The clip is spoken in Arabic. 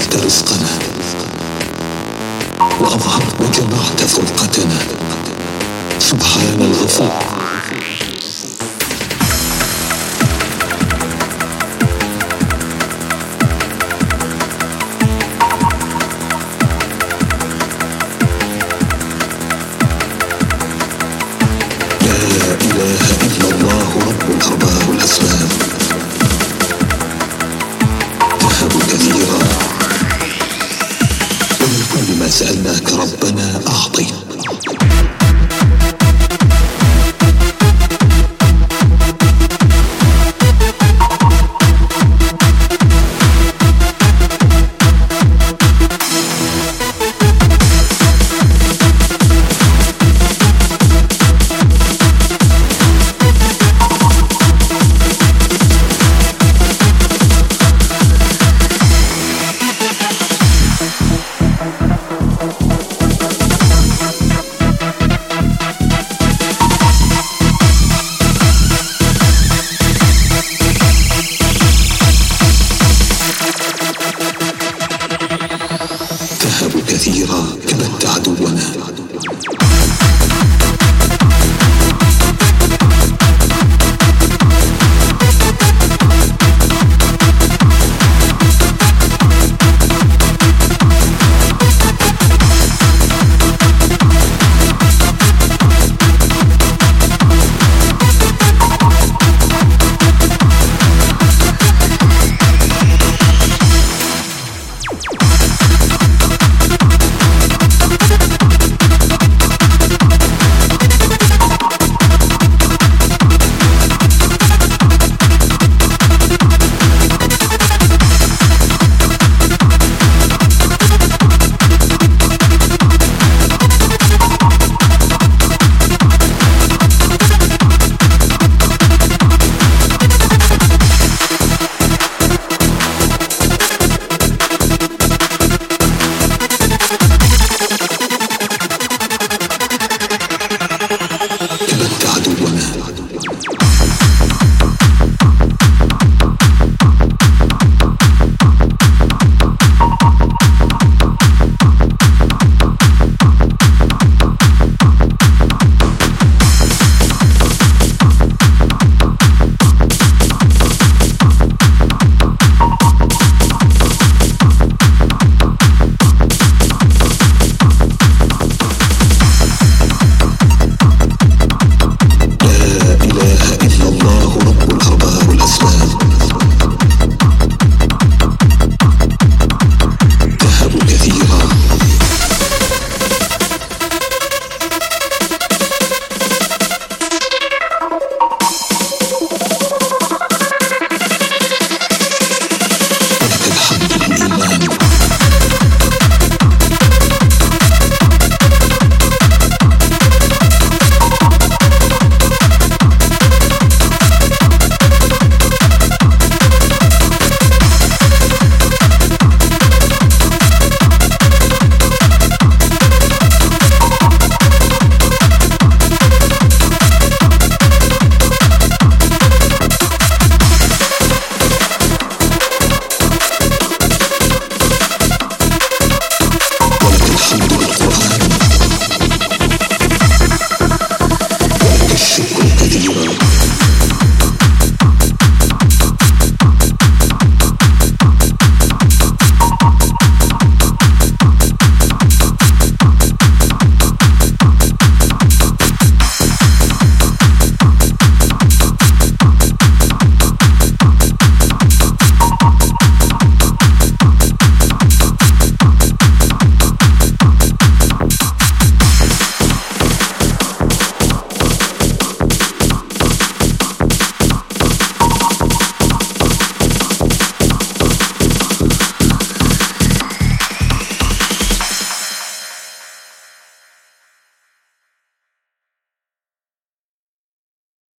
أعطيت رزقنا. وأظهرت وجمعت فرقتنا سبحان الغفور. لا إله إلا الله رب الأرباب والأسباب كثيرا كبت عدونا.